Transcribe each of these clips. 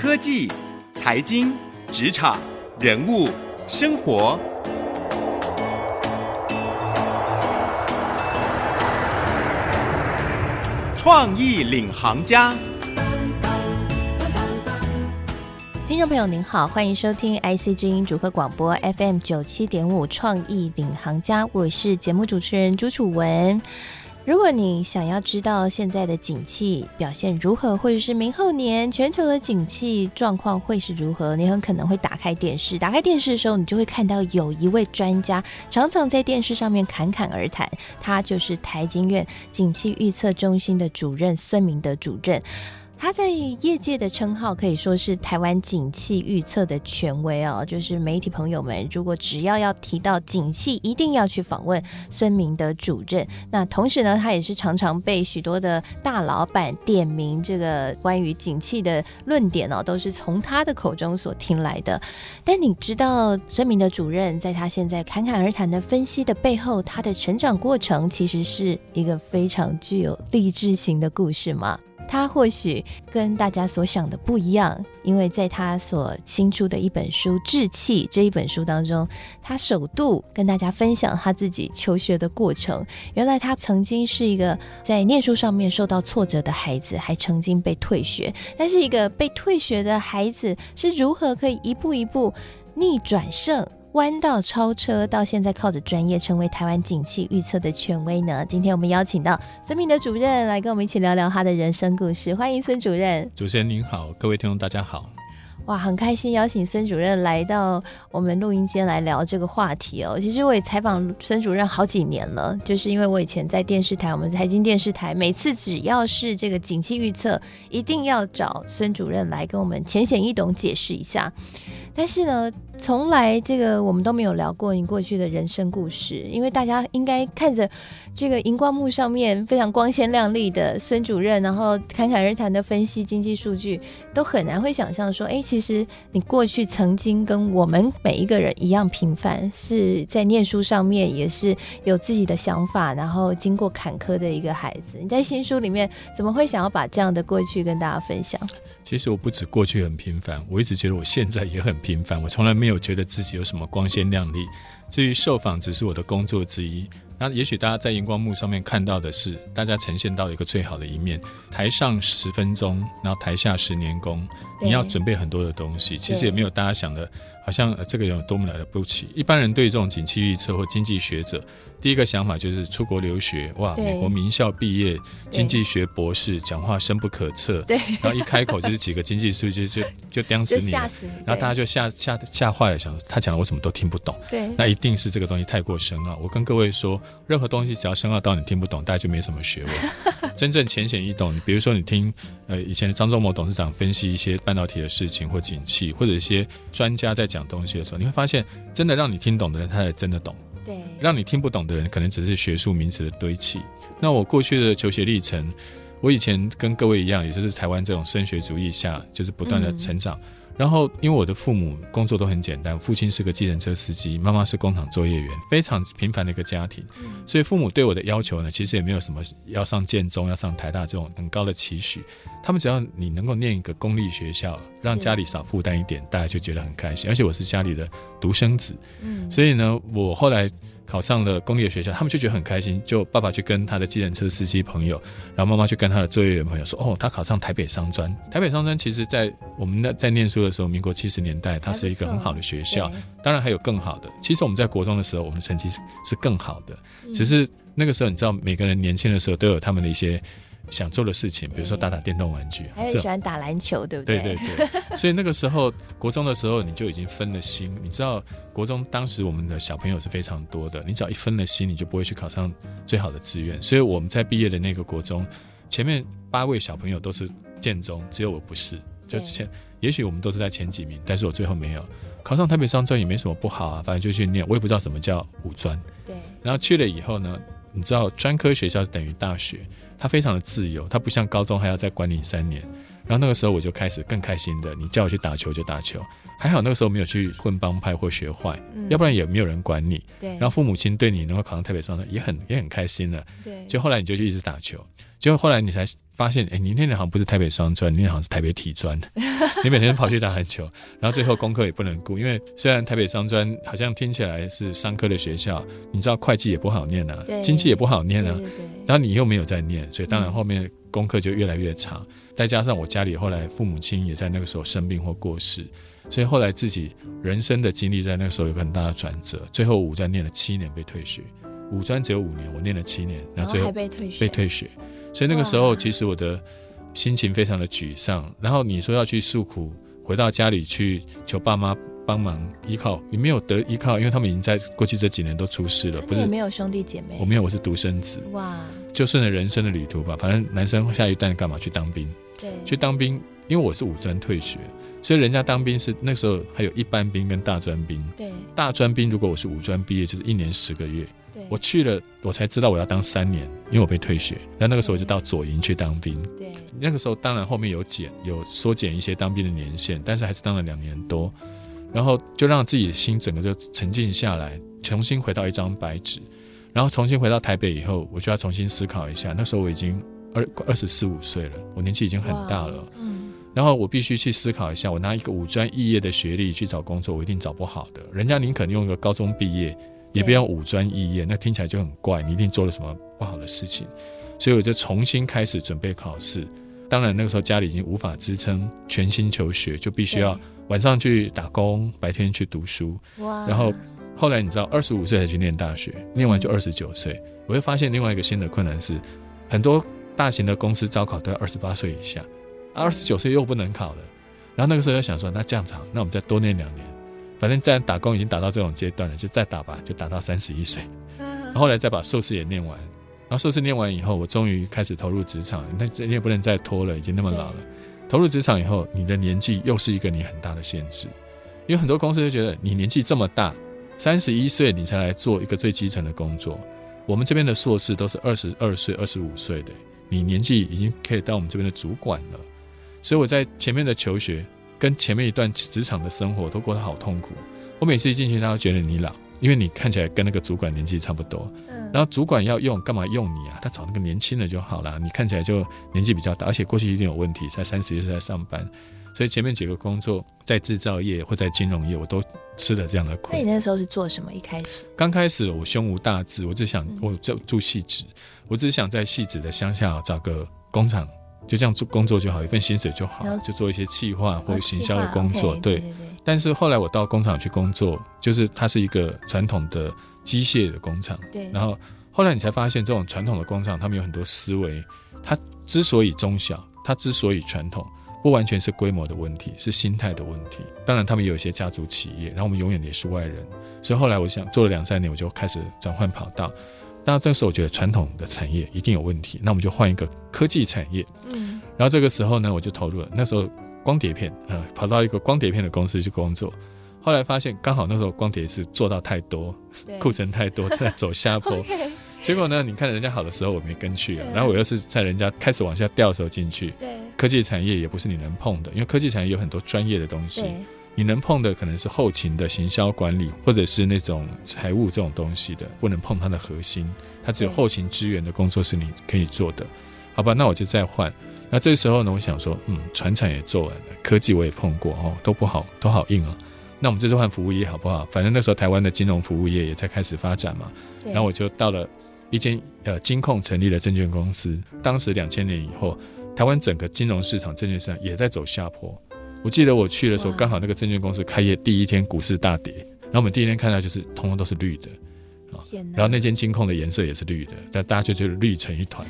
科技、财经、职场、人物、生活，创意领航家。听众朋友您好，欢迎收听 IC 之音主客广播 FM 九七点五创意领航家，我是节目主持人朱楚文。如果你想要知道现在的景气表现如何，或者是明后年全球的景气状况会是如何，你很可能会打开电视。打开电视的时候，你就会看到有一位专家常常在电视上面侃侃而谈，他就是台经院景气预测中心的主任孙明德主任。他在业界的称号可以说是台湾景气预测的权威哦，就是媒体朋友们如果只要要提到景气，一定要去访问孙明德主任。那同时呢，他也是常常被许多的大老板点名，这个关于景气的论点哦，都是从他的口中所听来的。但你知道孙明德主任在他现在侃侃而谈的分析的背后，他的成长过程其实是一个非常具有励志型的故事吗？他或许跟大家所想的不一样，因为在他所新出的一本书《志气》这一本书当中，他首度跟大家分享他自己求学的过程。原来他曾经是一个在念书上面受到挫折的孩子，还曾经被退学。但是一个被退学的孩子是如何可以一步一步逆转胜？弯道超车，到现在靠着专业成为台湾景气预测的权威呢？今天我们邀请到孙明的主任来跟我们一起聊聊他的人生故事。欢迎孙主任。主持人您好，各位听众大家好。哇，很开心邀请孙主任来到我们录音间来聊这个话题哦。其实我也采访孙主任好几年了，就是因为我以前在电视台，我们财经电视台，每次只要是这个景气预测，一定要找孙主任来跟我们浅显易懂解释一下。但是呢，从来这个我们都没有聊过你过去的人生故事，因为大家应该看着这个荧光幕上面非常光鲜亮丽的孙主任，然后侃侃而谈的分析经济数据，都很难会想象说，哎，其实你过去曾经跟我们每一个人一样平凡，是在念书上面也是有自己的想法，然后经过坎坷的一个孩子。你在新书里面怎么会想要把这样的过去跟大家分享？其实我不止过去很平凡，我一直觉得我现在也很平凡。我从来没有觉得自己有什么光鲜亮丽。至于受访，只是我的工作之一。那也许大家在荧光幕上面看到的是，大家呈现到一个最好的一面。台上十分钟，然后台下十年功，你要准备很多的东西。其实也没有大家想的，好像这个人有多么了不起。一般人对于这种景气预测或经济学者，第一个想法就是出国留学，哇，美国名校毕业，经济学博士，讲话深不可测，对，然后一开口就是几个经济数据就就钉死你，吓死你，然后大家就吓吓吓坏了，想他讲的我什么都听不懂，对，那一定是这个东西太过深奥。我跟各位说，任何东西只要深奥到你听不懂，大家就没什么学问。真正浅显易懂，你比如说你听呃以前张忠谋董事长分析一些半导体的事情或景气，或者一些专家在讲东西的时候，你会发现，真的让你听懂的人，他才真的懂。对，让你听不懂的人，可能只是学术名词的堆砌。那我过去的求学历程，我以前跟各位一样，也就是台湾这种升学主义下，就是不断的成长。嗯然后，因为我的父母工作都很简单，父亲是个计程车司机，妈妈是工厂作业员，非常平凡的一个家庭。所以父母对我的要求呢，其实也没有什么要上建中、要上台大这种很高的期许。他们只要你能够念一个公立学校，让家里少负担一点，大家就觉得很开心。而且我是家里的独生子，所以呢，我后来。考上了公立的学校，他们就觉得很开心。就爸爸去跟他的计程车司机朋友，然后妈妈去跟他的作业员朋友说：“哦，他考上台北商专。台北商专其实，在我们那在念书的时候，民国七十年代，它是一个很好的学校。当然还有更好的。其实我们在国中的时候，我们成绩是是更好的。只是那个时候，你知道，每个人年轻的时候都有他们的一些。”想做的事情，比如说打打电动玩具，还有喜欢打篮球，对不对？对对对。所以那个时候，国中的时候，你就已经分了心。你知道，国中当时我们的小朋友是非常多的，你只要一分了心，你就不会去考上最好的志愿。所以我们在毕业的那个国中，前面八位小朋友都是建中，只有我不是。就前，也许我们都是在前几名，但是我最后没有考上台北商专，也没什么不好啊，反正就去念。我也不知道什么叫五专。对。然后去了以后呢，你知道专科学校等于大学。它非常的自由，它不像高中还要再管你三年，然后那个时候我就开始更开心的，你叫我去打球就打球，还好那个时候没有去混帮派或学坏，嗯、要不然也没有人管你。对。然后父母亲对你能够考上台北商专也很也很开心了。对。就后来你就去一直打球，结果后来你才发现，哎，你那年好像不是台北商专，你那年好像是台北体专，你每天跑去打篮球，然后最后功课也不能顾，因为虽然台北商专好像听起来是商科的学校，你知道会计也不好念啊，经济也不好念啊，对对对，然后你又没有在念，所以当然后面。功课就越来越差，再加上我家里后来父母亲也在那个时候生病或过世，所以后来自己人生的经历在那个时候有个很大的转折。最后五在念了七年被退学，五专只有五年，我念了七年，然后最后被退学，被退学。所以那个时候其实我的心情非常的沮丧。然后你说要去诉苦，回到家里去求爸妈帮忙依靠，你没有得依靠，因为他们已经在过去这几年都出事了，不是没有兄弟姐妹，我没有，我是独生子。哇。就顺着人生的旅途吧，反正男生下一段干嘛去当兵？对，去当兵，因为我是五专退学，所以人家当兵是那时候还有一般兵跟大专兵。对，大专兵如果我是五专毕业，就是一年十个月。对，我去了，我才知道我要当三年，因为我被退学。那那个时候我就到左营去当兵。对，那个时候当然后面有减，有缩减一些当兵的年限，但是还是当了两年多，然后就让自己的心整个就沉静下来，重新回到一张白纸。然后重新回到台北以后，我就要重新思考一下。那时候我已经二二十四五岁了，我年纪已经很大了。嗯，然后我必须去思考一下，我拿一个五专肄业的学历去找工作，我一定找不好的。人家宁可用一个高中毕业，也不要五专肄业，那听起来就很怪。你一定做了什么不好的事情，所以我就重新开始准备考试。当然那个时候家里已经无法支撑全心求学，就必须要晚上去打工，白天去读书。哇，然后。后来你知道，二十五岁才去念大学，念完就二十九岁。我会发现另外一个新的困难是，很多大型的公司招考都要二十八岁以下，二十九岁又不能考了。然后那个时候又想说，那这样子好，那我们再多念两年，反正在打工已经打到这种阶段了，就再打吧，就打到三十一岁。然后后来再把硕士也念完，然后硕士念完以后，我终于开始投入职场。那你也不能再拖了，已经那么老了。投入职场以后，你的年纪又是一个你很大的限制，因为很多公司就觉得你年纪这么大。三十一岁你才来做一个最基层的工作，我们这边的硕士都是二十二岁、二十五岁的，你年纪已经可以当我们这边的主管了。所以我在前面的求学跟前面一段职场的生活都过得好痛苦。我每次一进去，他都觉得你老，因为你看起来跟那个主管年纪差不多。嗯然后主管要用干嘛用你啊？他找那个年轻的就好了，你看起来就年纪比较大，而且过去一定有问题，才三十一岁在上班。所以前面几个工作在制造业或在金融业，我都吃了这样的苦。那你那时候是做什么？一开始？刚开始我胸无大志，我只想我就住戏子，我只想在戏子的乡下找个工厂，就这样做工作就好，一份薪水就好，就做一些企划或者行销的工作。对，但是后来我到工厂去工作，就是它是一个传统的机械的工厂。对。然后后来你才发现，这种传统的工厂，他们有很多思维。它之所以中小，它之所以传统。不完全是规模的问题，是心态的问题。当然，他们有一些家族企业，然后我们永远也是外人。所以后来我想做了两三年，我就开始转换跑道。那这个时候我觉得传统的产业一定有问题，那我们就换一个科技产业。嗯。然后这个时候呢，我就投入了。那时候光碟片啊，跑到一个光碟片的公司去工作。后来发现刚好那时候光碟是做到太多，库存太多，在走下坡。okay 结果呢？你看人家好的时候，我没跟去啊。然后我又是在人家开始往下掉的时候进去。对。科技产业也不是你能碰的，因为科技产业有很多专业的东西。你能碰的可能是后勤的行销管理，或者是那种财务这种东西的，不能碰它的核心。它只有后勤支援的工作是你可以做的。好吧，那我就再换。那这时候呢，我想说，嗯，船产也做完了，科技我也碰过哦，都不好，都好硬啊。那我们这次换服务业好不好？反正那时候台湾的金融服务业也在开始发展嘛。然后我就到了。一间呃金控成立了证券公司，当时两千年以后，台湾整个金融市场、证券市场也在走下坡。我记得我去的时候，刚好那个证券公司开业第一天，股市大跌，然后我们第一天看到就是通通都是绿的啊，然后那间金控的颜色也是绿的，但大家就觉得绿成一团。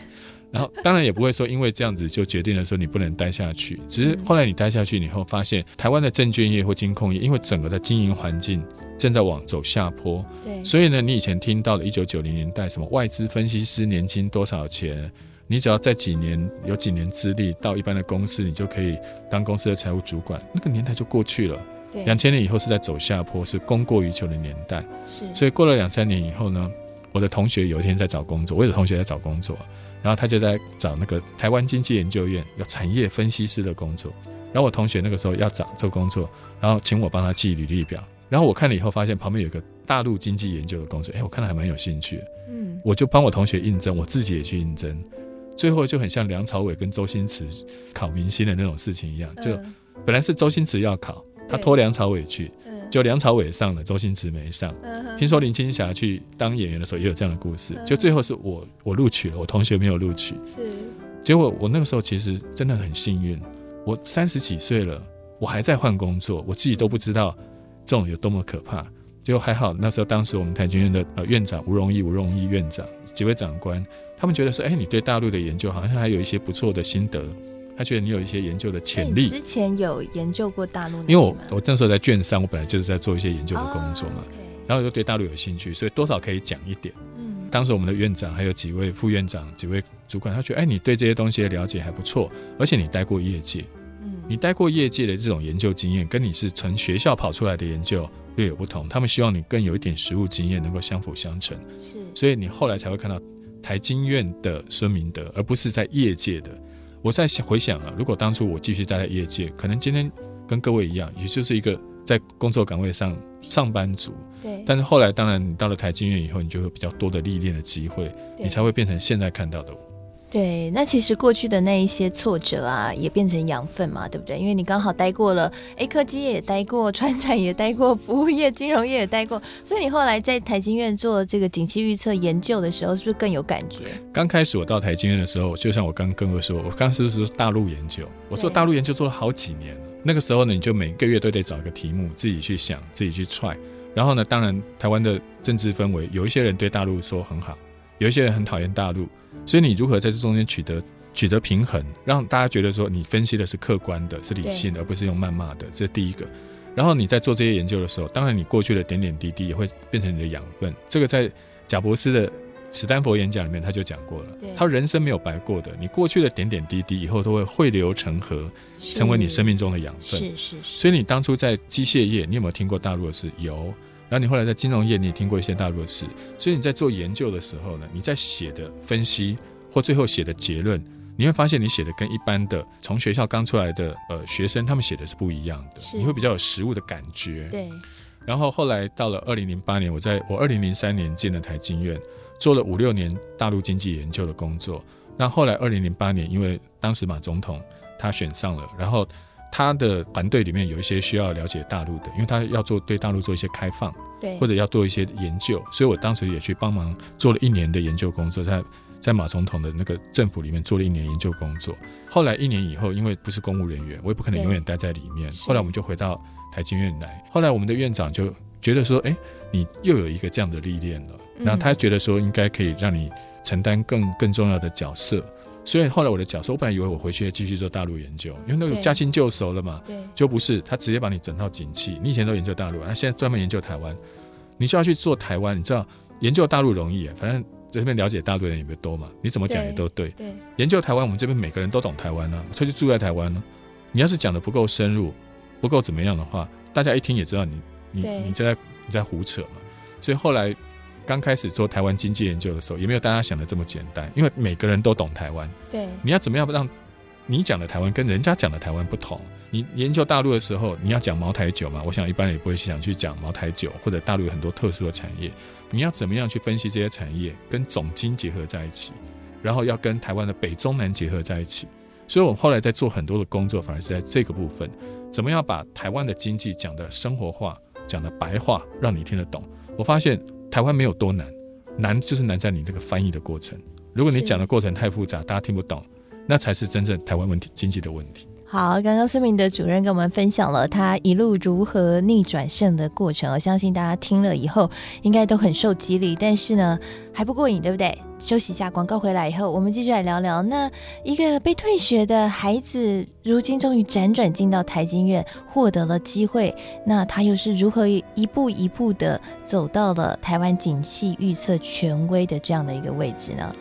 然后当然也不会说因为这样子就决定了说你不能待下去，只是后来你待下去以后，发现台湾的证券业或金控业，因为整个的经营环境。正在往走下坡，对，所以呢，你以前听到的一九九零年代什么外资分析师年薪多少钱，你只要在几年有几年资历到一般的公司，你就可以当公司的财务主管，那个年代就过去了。对，两千年以后是在走下坡，是供过于求的年代。是，所以过了两三年以后呢，我的同学有一天在找工作，我有同学在找工作，然后他就在找那个台湾经济研究院有产业分析师的工作，然后我同学那个时候要找这个工作，然后请我帮他记履历表，然后我看了以后发现旁边有个大陆经济研究的工作，哎，我看了还蛮有兴趣。的，嗯，我就帮我同学应征，我自己也去应征，最后就很像梁朝伟跟周星驰考明星的那种事情一样，就本来是周星驰要考，他托梁朝伟去。就梁朝伟上了，周星驰没上。听说林青霞去当演员的时候也有这样的故事。就最后是我我录取了，我同学没有录取。是。结果我那个时候其实真的很幸运，我三十几岁了，我还在换工作，我自己都不知道这种有多么可怕。结果还好，那时候当时我们台军院的呃院长吴荣义吴荣义院长几位长官，他们觉得说，哎，你对大陆的研究好像还有一些不错的心得。他觉得你有一些研究的潜力。之前有研究过大陆？因为我我那时候在卷三，我本来就是在做一些研究的工作嘛，oh, okay. 然后就对大陆有兴趣，所以多少可以讲一点。嗯，当时我们的院长还有几位副院长、几位主管，他觉得哎，你对这些东西的了解还不错，而且你待过业界，嗯，你待过业界的这种研究经验，跟你是从学校跑出来的研究略有不同。他们希望你更有一点实务经验，能够相辅相成。是，所以你后来才会看到台经院的孙明德，而不是在业界的。我在想回想啊，如果当初我继续待在业界，可能今天跟各位一样，也就是一个在工作岗位上上班族。对。但是后来，当然你到了台经院以后，你就会比较多的历练的机会，你才会变成现在看到的我。对，那其实过去的那一些挫折啊，也变成养分嘛，对不对？因为你刚好待过了，哎，科技业也待过，川产也待过，服务业、金融业也待过，所以你后来在台经院做这个景气预测研究的时候，是不是更有感觉？刚开始我到台经院的时候，就像我刚跟我说，我刚是不是说大陆研究？我做大陆研究做了好几年，那个时候呢，你就每个月都得找一个题目，自己去想，自己去踹。然后呢，当然台湾的政治氛围，有一些人对大陆说很好，有一些人很讨厌大陆。所以你如何在这中间取得取得平衡，让大家觉得说你分析的是客观的，是理性的，而不是用谩骂的，这是第一个。然后你在做这些研究的时候，当然你过去的点点滴滴也会变成你的养分。这个在贾博士的史丹佛演讲里面他就讲过了，他人生没有白过的，你过去的点点滴滴以后都会汇流成河，成为你生命中的养分。是是是。所以你当初在机械业，你有没有听过大陆的事？有。然后你后来在金融业，你也听过一些大陆的事，所以你在做研究的时候呢，你在写的分析或最后写的结论，你会发现你写的跟一般的从学校刚出来的呃学生他们写的是不一样的，你会比较有实物的感觉。对。然后后来到了二零零八年，我在我二零零三年进了台经院，做了五六年大陆经济研究的工作。那后来二零零八年，因为当时马总统他选上了，然后。他的团队里面有一些需要了解大陆的，因为他要做对大陆做一些开放，对，或者要做一些研究，所以我当时也去帮忙做了一年的研究工作，在在马总统的那个政府里面做了一年研究工作。后来一年以后，因为不是公务人员，我也不可能永远待在里面。后来我们就回到台经院来。后来我们的院长就觉得说：“哎，你又有一个这样的历练了。”然后他觉得说应该可以让你承担更更重要的角色。所以后来我的角色，我本来以为我回去继续做大陆研究，因为那个驾轻就熟了嘛。对，就不是他直接把你整套景气。你以前都研究大陆，那现在专门研究台湾，你就要去做台湾。你知道研究大陆容易啊，反正在这边了解大陆的人也不多嘛，你怎么讲也都对。对，研究台湾，我们这边每个人都懂台湾呢，所以就住在台湾呢。你要是讲的不够深入，不够怎么样的话，大家一听也知道你你你在你在胡扯嘛。所以后来。刚开始做台湾经济研究的时候，也没有大家想的这么简单，因为每个人都懂台湾。对，你要怎么样让你讲的台湾跟人家讲的台湾不同？你研究大陆的时候，你要讲茅台酒嘛？我想一般人也不会想去讲茅台酒，或者大陆有很多特殊的产业。你要怎么样去分析这些产业，跟总经结合在一起，然后要跟台湾的北中南结合在一起。所以我后来在做很多的工作，反而是在这个部分，怎么样把台湾的经济讲的生活化，讲的白话，让你听得懂。我发现。台湾没有多难，难就是难在你这个翻译的过程。如果你讲的过程太复杂，大家听不懂，那才是真正台湾问题、经济的问题。好，刚刚孙明的主任跟我们分享了他一路如何逆转胜的过程，我相信大家听了以后应该都很受激励。但是呢，还不过瘾，对不对？休息一下，广告回来以后，我们继续来聊聊。那一个被退学的孩子，如今终于辗转进到台经院，获得了机会。那他又是如何一步一步的走到了台湾景气预测权威的这样的一个位置呢？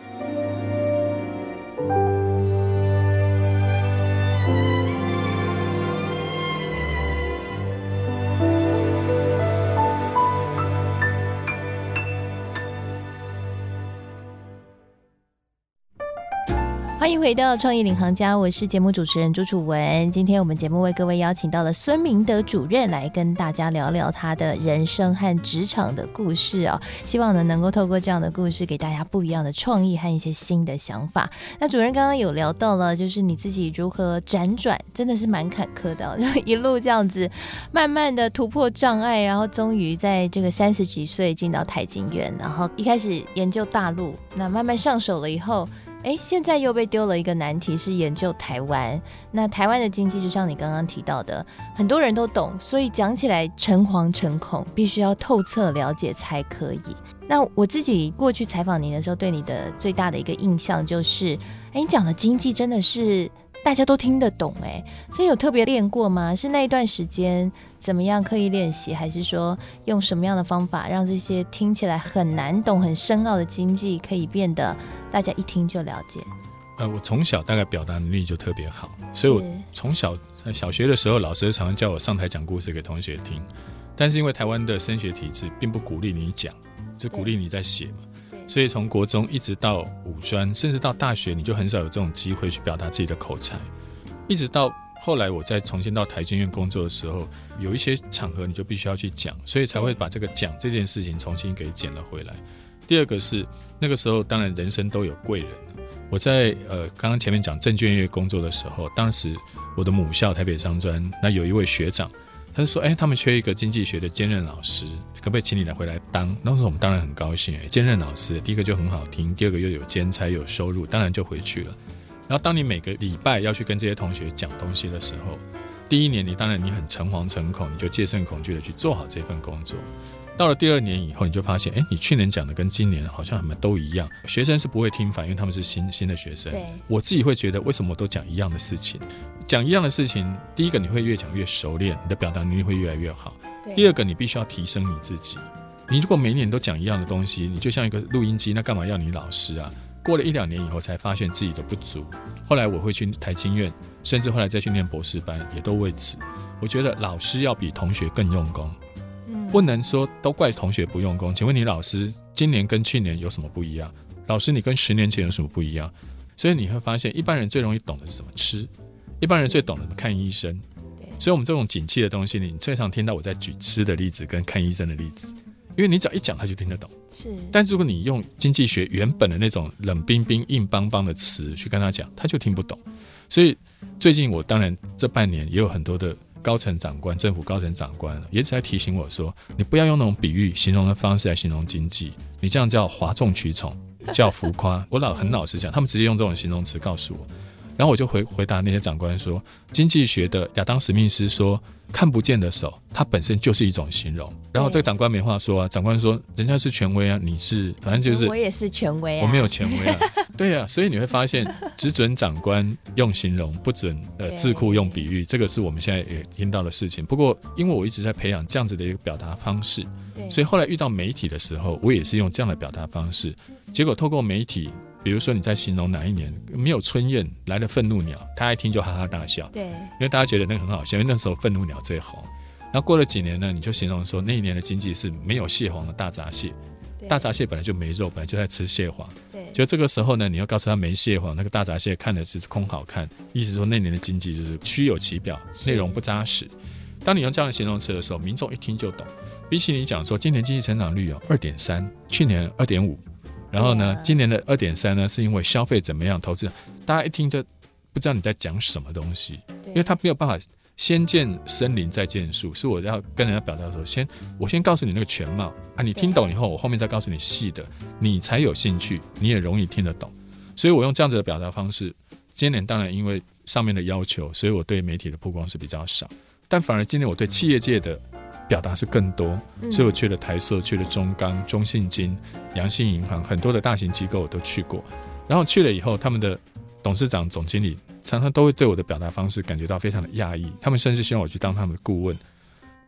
欢迎回到创意领航家，我是节目主持人朱楚文。今天我们节目为各位邀请到了孙明德主任来跟大家聊聊他的人生和职场的故事哦。希望呢能够透过这样的故事，给大家不一样的创意和一些新的想法。那主任刚刚有聊到了，就是你自己如何辗转，真的是蛮坎坷的，就一路这样子，慢慢的突破障碍，然后终于在这个三十几岁进到台经院，然后一开始研究大陆，那慢慢上手了以后。哎，现在又被丢了一个难题，是研究台湾。那台湾的经济，就像你刚刚提到的，很多人都懂，所以讲起来诚惶诚恐，必须要透彻了解才可以。那我自己过去采访你的时候，对你的最大的一个印象就是，哎，你讲的经济真的是大家都听得懂，哎，所以有特别练过吗？是那一段时间怎么样刻意练习，还是说用什么样的方法，让这些听起来很难懂、很深奥的经济可以变得？大家一听就了解。呃，我从小大概表达能力就特别好，所以我从小在小学的时候，老师常常叫我上台讲故事给同学听。但是因为台湾的升学体制并不鼓励你讲，只鼓励你在写嘛，所以从国中一直到五专，甚至到大学，你就很少有这种机会去表达自己的口才。一直到后来我再重新到台经院工作的时候，有一些场合你就必须要去讲，所以才会把这个讲这件事情重新给捡了回来。第二个是那个时候，当然人生都有贵人。我在呃刚刚前面讲证券业工作的时候，当时我的母校台北商专，那有一位学长，他说：“哎，他们缺一个经济学的兼任老师，可不可以请你来回来当？”当时我们当然很高兴，哎，兼任老师，第一个就很好听，第二个又有兼差又有收入，当然就回去了。然后当你每个礼拜要去跟这些同学讲东西的时候，第一年你当然你很诚惶诚恐，你就戒慎恐惧的去做好这份工作。到了第二年以后，你就发现，哎，你去年讲的跟今年好像他们都一样。学生是不会听反，因为他们是新新的学生。对，我自己会觉得，为什么我都讲一样的事情？讲一样的事情，第一个你会越讲越熟练，你的表达能力会越来越好。第二个，你必须要提升你自己。你如果每年都讲一样的东西，你就像一个录音机，那干嘛要你老师啊？过了一两年以后，才发现自己的不足。后来我会去台经院，甚至后来再去念博士班，也都为此。我觉得老师要比同学更用功。不能说都怪同学不用功。请问你老师今年跟去年有什么不一样？老师你跟十年前有什么不一样？所以你会发现，一般人最容易懂的是什么？吃。一般人最懂的是看医生。所以我们这种景气的东西，你最常听到我在举吃的例子跟看医生的例子，因为你只要一讲，他就听得懂。是。但如果你用经济学原本的那种冷冰冰、硬邦邦的词去跟他讲，他就听不懂。所以最近我当然这半年也有很多的。高层长官、政府高层长官也只在提醒我说：“你不要用那种比喻、形容的方式来形容经济，你这样叫哗众取宠，叫浮夸。”我老很老实讲，他们直接用这种形容词告诉我，然后我就回回答那些长官说：“经济学的亚当·史密斯说。”看不见的手，它本身就是一种形容。然后这个长官没话说啊，长官说：“人家是权威啊，你是反正就是。”我也是权威啊，我没有权威啊。对啊，所以你会发现，只准长官用形容，不准呃智库用比喻，这个是我们现在也听到的事情。不过，因为我一直在培养这样子的一个表达方式，所以后来遇到媒体的时候，我也是用这样的表达方式。结果透过媒体。比如说你在形容哪一年没有春燕来了愤怒鸟，他一听就哈哈大笑。对，因为大家觉得那个很好笑，因为那时候愤怒鸟最红。然后过了几年呢，你就形容说那一年的经济是没有蟹黄的大闸蟹，大闸蟹本来就没肉，本来就在吃蟹黄。对，就这个时候呢，你要告诉他没蟹黄，那个大闸蟹看的只是空好看，意思说那年的经济就是虚有其表，内容不扎实。当你用这样的形容词的时候，民众一听就懂。比起你讲说今年经济成长率有二点三，去年二点五。然后呢，今年的二点三呢，是因为消费怎么样，投资，大家一听就不知道你在讲什么东西，因为他没有办法先见森林再见树，是我要跟人家表达说，先我先告诉你那个全貌啊，你听懂以后，我后面再告诉你细的，你才有兴趣，你也容易听得懂，所以我用这样子的表达方式。今年当然因为上面的要求，所以我对媒体的曝光是比较少，但反而今年我对企业界的。表达是更多，所以我去了台塑，去了中钢、中信金、阳信银行，很多的大型机构我都去过。然后去了以后，他们的董事长、总经理常常都会对我的表达方式感觉到非常的讶异，他们甚至希望我去当他们的顾问。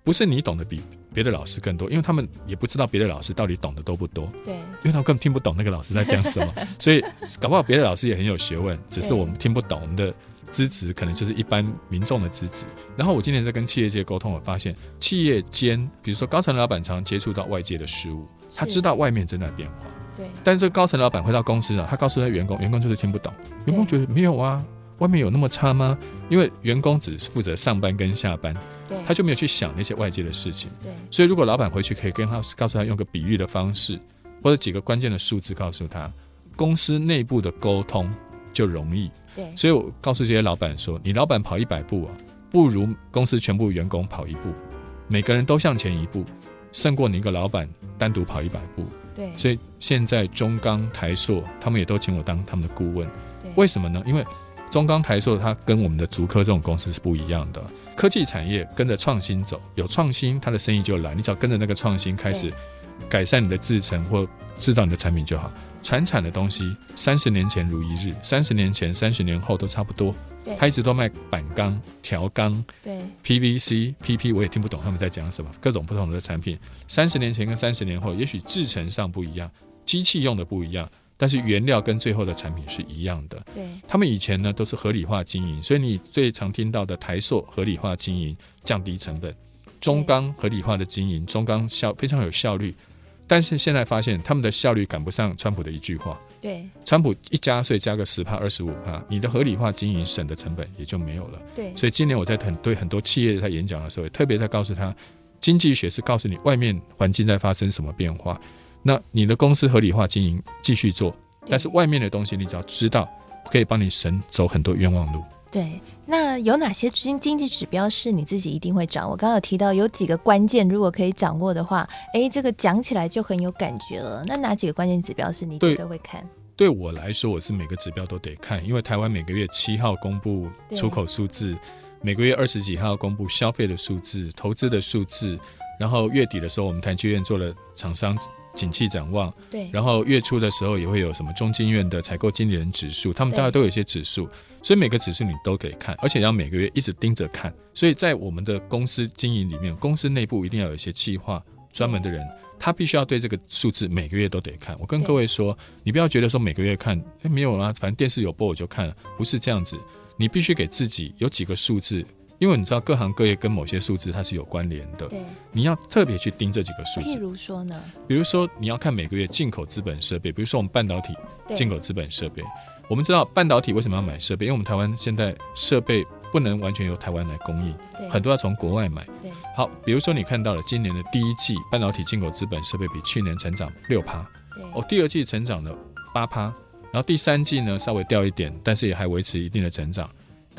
不是你懂得比别的老师更多，因为他们也不知道别的老师到底懂得多不多。对，因为他们根本听不懂那个老师在讲什么，所以搞不好别的老师也很有学问，只是我们听不懂我们的。资质可能就是一般民众的资质。然后我今年在跟企业界沟通，我发现企业间，比如说高层老板常常接触到外界的事物，他知道外面正在变化，对。但是这个高层老板回到公司了，他告诉他员工，员工就是听不懂，员工觉得没有啊，外面有那么差吗？因为员工只负责上班跟下班，对，他就没有去想那些外界的事情。对。所以如果老板回去可以跟他告诉他用个比喻的方式，或者几个关键的数字告诉他，公司内部的沟通就容易。对。所以我告诉这些老板说，你老板跑一百步啊，不如公司全部员工跑一步。每个人都向前一步，胜过你一个老板单独跑一百步。对，所以现在中钢、台硕他们也都请我当他们的顾问。对，为什么呢？因为中钢、台硕它跟我们的竹科这种公司是不一样的。科技产业跟着创新走，有创新，它的生意就来。你只要跟着那个创新开始改善你的制程或制造你的产品就好。传产的东西，三十年前如一日，三十年前、三十年后都差不多。他一直都卖板钢、条钢，对，PVC、PP，我也听不懂他们在讲什么，各种不同的产品。三十年前跟三十年后，也许制成上不一样，机器用的不一样，但是原料跟最后的产品是一样的。对，他们以前呢都是合理化经营，所以你最常听到的台塑合理化经营，降低成本；中钢合理化的经营，中钢效非常有效率。但是现在发现他们的效率赶不上川普的一句话。对，川普一加税加个十帕二十五帕，你的合理化经营省的成本也就没有了。对，所以今年我在很对很多企业在演讲的时候，也特别在告诉他，经济学是告诉你外面环境在发生什么变化，那你的公司合理化经营继续做，但是外面的东西你只要知道，可以帮你省走很多冤枉路。对，那有哪些经经济指标是你自己一定会掌握？刚刚有提到有几个关键，如果可以掌握的话，哎，这个讲起来就很有感觉了。那哪几个关键指标是你绝对会看？对，我来说，我是每个指标都得看，因为台湾每个月七号公布出口数字，每个月二十几号公布消费的数字、投资的数字，然后月底的时候，我们台积院做了厂商。景气展望，对，然后月初的时候也会有什么中经院的采购经理人指数，他们大概都有一些指数，所以每个指数你都可以看，而且要每个月一直盯着看。所以在我们的公司经营里面，公司内部一定要有一些计划专门的人，他必须要对这个数字每个月都得看。我跟各位说，你不要觉得说每个月看，哎，没有啊，反正电视有播我就看了，不是这样子，你必须给自己有几个数字。因为你知道各行各业跟某些数字它是有关联的，对，你要特别去盯这几个数字。譬如说呢？比如说你要看每个月进口资本设备，比如说我们半导体进口资本设备，我们知道半导体为什么要买设备？因为我们台湾现在设备不能完全由台湾来供应，很多要从国外买。对，好，比如说你看到了今年的第一季半导体进口资本设备比去年成长六趴，哦，第二季成长了八趴，然后第三季呢稍微掉一点，但是也还维持一定的成长。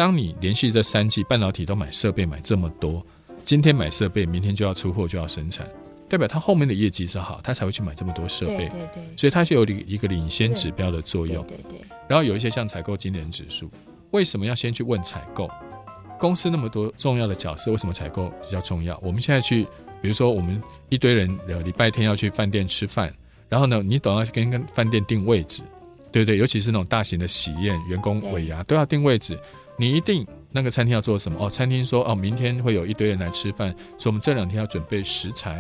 当你连续这三季半导体都买设备买这么多，今天买设备，明天就要出货就要生产，代表它后面的业绩是好，它才会去买这么多设备。对对对，所以它是有一个领先指标的作用。对对对。然后有一些像采购经理人指数，为什么要先去问采购？公司那么多重要的角色，为什么采购比较重要？我们现在去，比如说我们一堆人呃礼拜天要去饭店吃饭，然后呢，你总要跟跟饭店定位置，对不对？尤其是那种大型的喜宴，员工尾牙都要定位置。你一定那个餐厅要做什么？哦，餐厅说哦，明天会有一堆人来吃饭，所以我们这两天要准备食材。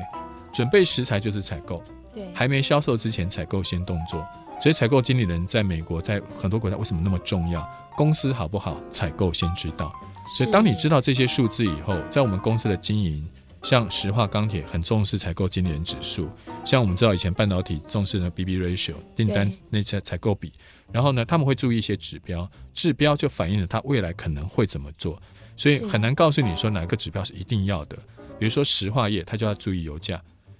准备食材就是采购，对，还没销售之前采购先动作。所以采购经理人在美国，在很多国家为什么那么重要？公司好不好，采购先知道。所以当你知道这些数字以后，在我们公司的经营，像石化钢铁很重视采购经理人指数，像我们知道以前半导体重视的 BB ratio 订单那些采购比。然后呢，他们会注意一些指标，指标就反映了他未来可能会怎么做，所以很难告诉你说哪个指标是一定要的。比如说石化业，他就要注意油价；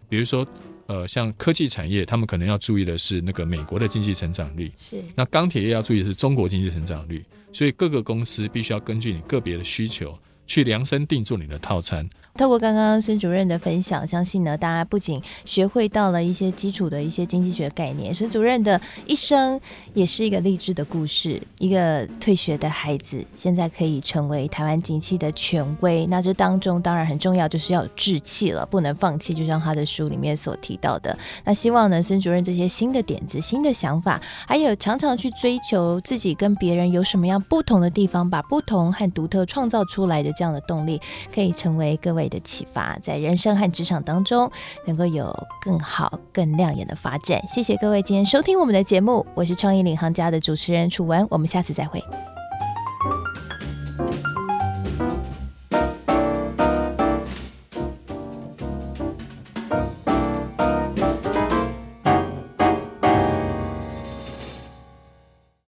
比如说，呃，像科技产业，他们可能要注意的是那个美国的经济成长率。是。那钢铁业要注意的是中国经济成长率。所以各个公司必须要根据你个别的需求，去量身定做你的套餐。透过刚刚孙主任的分享，相信呢，大家不仅学会到了一些基础的一些经济学概念，孙主任的一生也是一个励志的故事。一个退学的孩子，现在可以成为台湾景气的权威。那这当中当然很重要，就是要有志气了，不能放弃。就像他的书里面所提到的，那希望呢，孙主任这些新的点子、新的想法，还有常常去追求自己跟别人有什么样不同的地方，把不同和独特创造出来的这样的动力，可以成为各位的启发，在人生和职场当中能够有更好、更亮眼的发展。谢谢各位今天收听我们的节目，我是创意领航家的主持人楚文，我们下次再会。